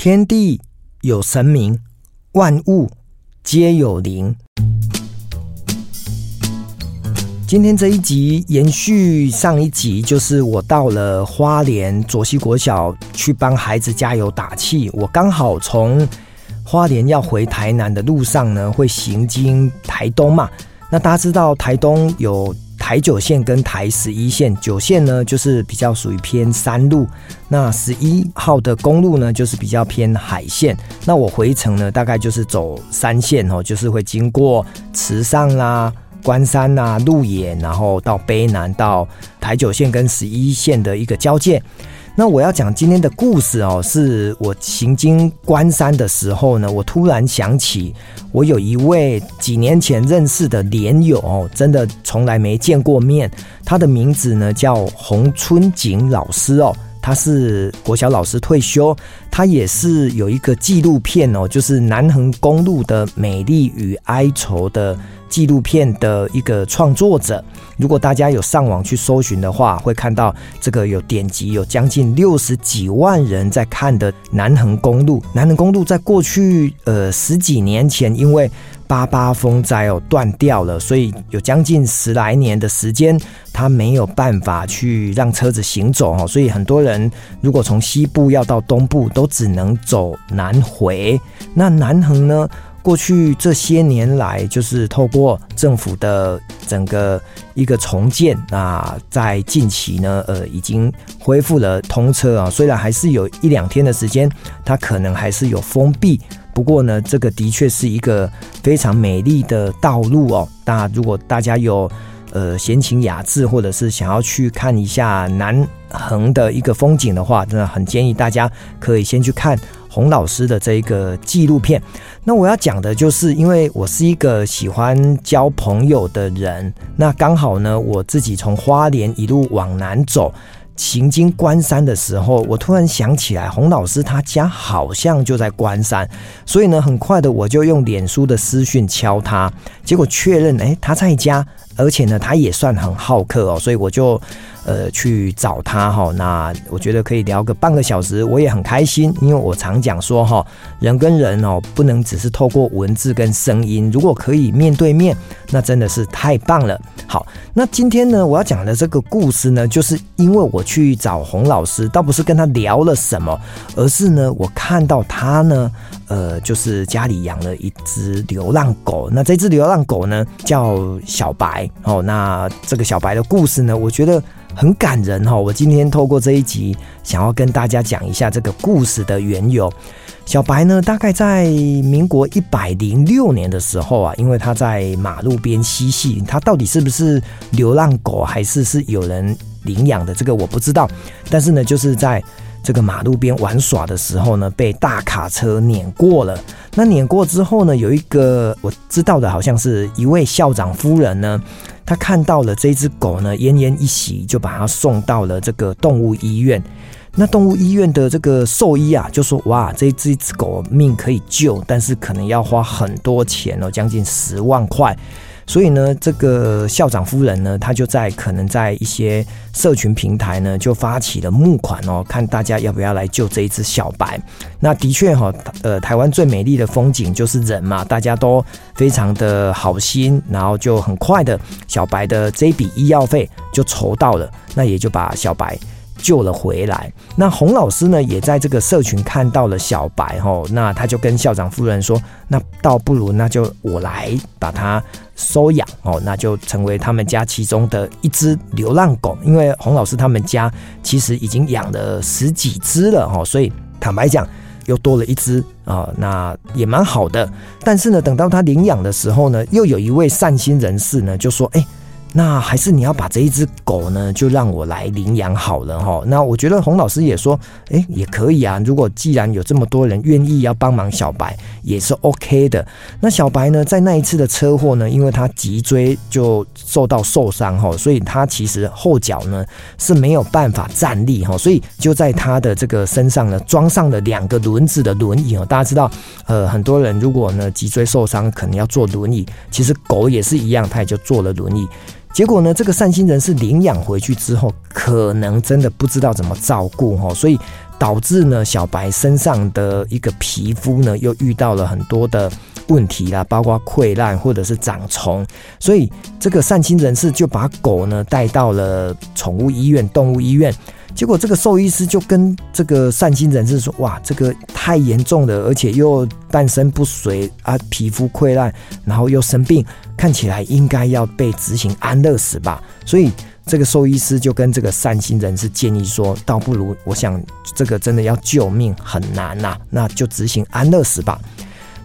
天地有神明，万物皆有灵。今天这一集延续上一集，就是我到了花莲卓溪国小去帮孩子加油打气。我刚好从花莲要回台南的路上呢，会行经台东嘛。那大家知道台东有台九线跟台十一线，九线呢就是比较属于偏山路，那十一号的公路呢就是比较偏海线。那我回程呢大概就是走三线哦，就是会经过池上啦。关山啊，鹿野，然后到卑南，到台九线跟十一线的一个交界。那我要讲今天的故事哦，是我行经关山的时候呢，我突然想起我有一位几年前认识的连友哦，真的从来没见过面。他的名字呢叫洪春景老师哦，他是国小老师退休，他也是有一个纪录片哦，就是南横公路的美丽与哀愁的。纪录片的一个创作者，如果大家有上网去搜寻的话，会看到这个有点击有将近六十几万人在看的南横公路。南横公路在过去呃十几年前，因为八八风灾哦断掉了，所以有将近十来年的时间，它没有办法去让车子行走哦，所以很多人如果从西部要到东部，都只能走南回。那南横呢？过去这些年来，就是透过政府的整个一个重建，那在近期呢，呃，已经恢复了通车啊。虽然还是有一两天的时间，它可能还是有封闭。不过呢，这个的确是一个非常美丽的道路哦。那如果大家有呃闲情雅致，或者是想要去看一下南横的一个风景的话，真的很建议大家可以先去看。洪老师的这一个纪录片，那我要讲的就是，因为我是一个喜欢交朋友的人，那刚好呢，我自己从花莲一路往南走，行经关山的时候，我突然想起来，洪老师他家好像就在关山，所以呢，很快的我就用脸书的私讯敲他，结果确认，哎，他在家，而且呢，他也算很好客哦，所以我就。呃，去找他哈，那我觉得可以聊个半个小时，我也很开心，因为我常讲说哈，人跟人哦，不能只是透过文字跟声音，如果可以面对面，那真的是太棒了。好，那今天呢，我要讲的这个故事呢，就是因为我去找洪老师，倒不是跟他聊了什么，而是呢，我看到他呢，呃，就是家里养了一只流浪狗，那这只流浪狗呢叫小白哦，那这个小白的故事呢，我觉得。很感人哈！我今天透过这一集，想要跟大家讲一下这个故事的缘由。小白呢，大概在民国一百零六年的时候啊，因为他在马路边嬉戏，他到底是不是流浪狗，还是是有人领养的，这个我不知道。但是呢，就是在这个马路边玩耍的时候呢，被大卡车碾过了。那碾过之后呢，有一个我知道的，好像是一位校长夫人呢。他看到了这只狗呢，奄奄一息，就把它送到了这个动物医院。那动物医院的这个兽医啊，就说：“哇，这只狗命可以救，但是可能要花很多钱哦，将近十万块。”所以呢，这个校长夫人呢，她就在可能在一些社群平台呢，就发起了募款哦，看大家要不要来救这一只小白。那的确哈，呃，台湾最美丽的风景就是人嘛，大家都非常的好心，然后就很快的，小白的这一笔医药费就筹到了，那也就把小白。救了回来，那洪老师呢，也在这个社群看到了小白吼，那他就跟校长夫人说，那倒不如那就我来把它收养哦，那就成为他们家其中的一只流浪狗，因为洪老师他们家其实已经养了十几只了哈，所以坦白讲又多了一只啊，那也蛮好的。但是呢，等到他领养的时候呢，又有一位善心人士呢就说，哎。那还是你要把这一只狗呢，就让我来领养好了哈。那我觉得洪老师也说，哎，也可以啊。如果既然有这么多人愿意要帮忙小白，也是 OK 的。那小白呢，在那一次的车祸呢，因为他脊椎就受到受伤哈，所以他其实后脚呢是没有办法站立哈，所以就在他的这个身上呢装上了两个轮子的轮椅哦。大家知道，呃，很多人如果呢脊椎受伤，可能要坐轮椅，其实狗也是一样，它也就坐了轮椅。结果呢，这个善心人士领养回去之后，可能真的不知道怎么照顾哈，所以导致呢小白身上的一个皮肤呢又遇到了很多的问题啦，包括溃烂或者是长虫，所以这个善心人士就把狗呢带到了宠物医院、动物医院。结果这个兽医师就跟这个善心人士说：“哇，这个太严重了，而且又半身不遂啊，皮肤溃烂，然后又生病，看起来应该要被执行安乐死吧。”所以这个兽医师就跟这个善心人士建议说：“倒不如，我想这个真的要救命很难呐，那就执行安乐死吧。”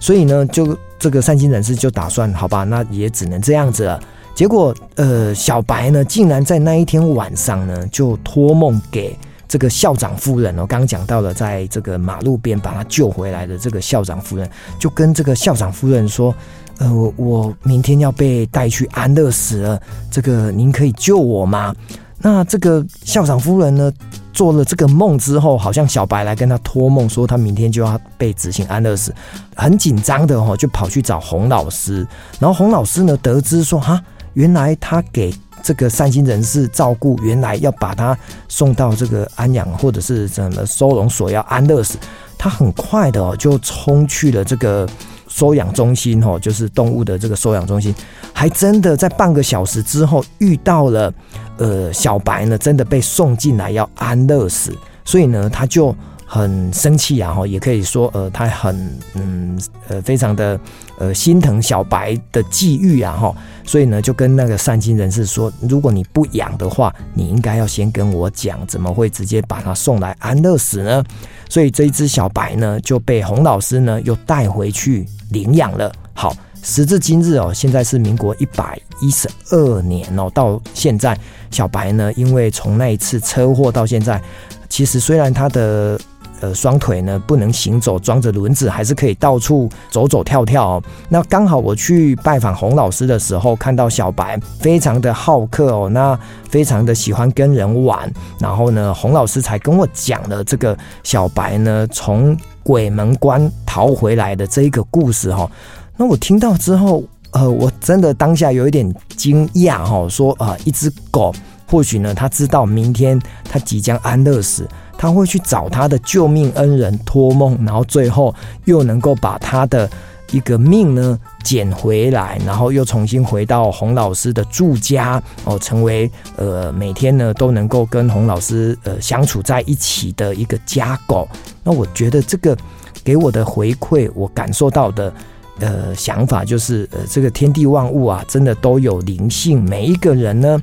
所以呢，就这个善心人士就打算：“好吧，那也只能这样子了。”结果，呃，小白呢，竟然在那一天晚上呢，就托梦给这个校长夫人哦。刚刚讲到了，在这个马路边把他救回来的这个校长夫人，就跟这个校长夫人说：“呃，我我明天要被带去安乐死了，这个您可以救我吗？”那这个校长夫人呢，做了这个梦之后，好像小白来跟他托梦说，他明天就要被执行安乐死，很紧张的哦，就跑去找洪老师。然后洪老师呢，得知说，哈。原来他给这个善心人士照顾，原来要把他送到这个安养或者是什么收容所要安乐死，他很快的就冲去了这个收养中心哦，就是动物的这个收养中心，还真的在半个小时之后遇到了呃小白呢，真的被送进来要安乐死，所以呢他就。很生气啊，哈，也可以说，呃，他很，嗯，呃，非常的，呃，心疼小白的际遇啊，哈，所以呢，就跟那个善心人士说，如果你不养的话，你应该要先跟我讲，怎么会直接把他送来安乐死呢？所以这一只小白呢，就被洪老师呢又带回去领养了。好，时至今日哦，现在是民国一百一十二年哦，到现在，小白呢，因为从那一次车祸到现在，其实虽然他的呃，双腿呢不能行走，装着轮子还是可以到处走走跳跳哦。那刚好我去拜访洪老师的时候，看到小白非常的好客哦，那非常的喜欢跟人玩。然后呢，洪老师才跟我讲了这个小白呢从鬼门关逃回来的这一个故事哈。那我听到之后，呃，我真的当下有一点惊讶哈，说啊，呃，一只狗或许呢，他知道明天他即将安乐死。他会去找他的救命恩人托梦，然后最后又能够把他的一个命呢捡回来，然后又重新回到洪老师的住家哦，成为呃每天呢都能够跟洪老师呃相处在一起的一个家狗。那我觉得这个给我的回馈，我感受到的呃想法就是呃这个天地万物啊，真的都有灵性，每一个人呢。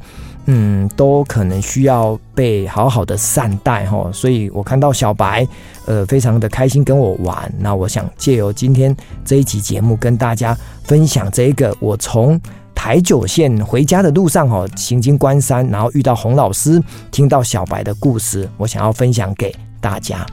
嗯，都可能需要被好好的善待哈，所以我看到小白，呃，非常的开心跟我玩。那我想借由今天这一集节目，跟大家分享这一个我从台九线回家的路上哈，行经关山，然后遇到洪老师，听到小白的故事，我想要分享给大家。